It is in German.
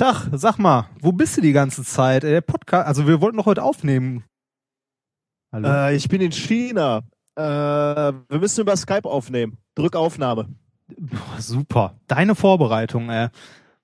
Tag, sag mal, wo bist du die ganze Zeit? Äh, der Podcast, also wir wollten doch heute aufnehmen. Hallo? Äh, ich bin in China. Äh, wir müssen über Skype aufnehmen. Drück Aufnahme. Boah, super. Deine Vorbereitung, äh.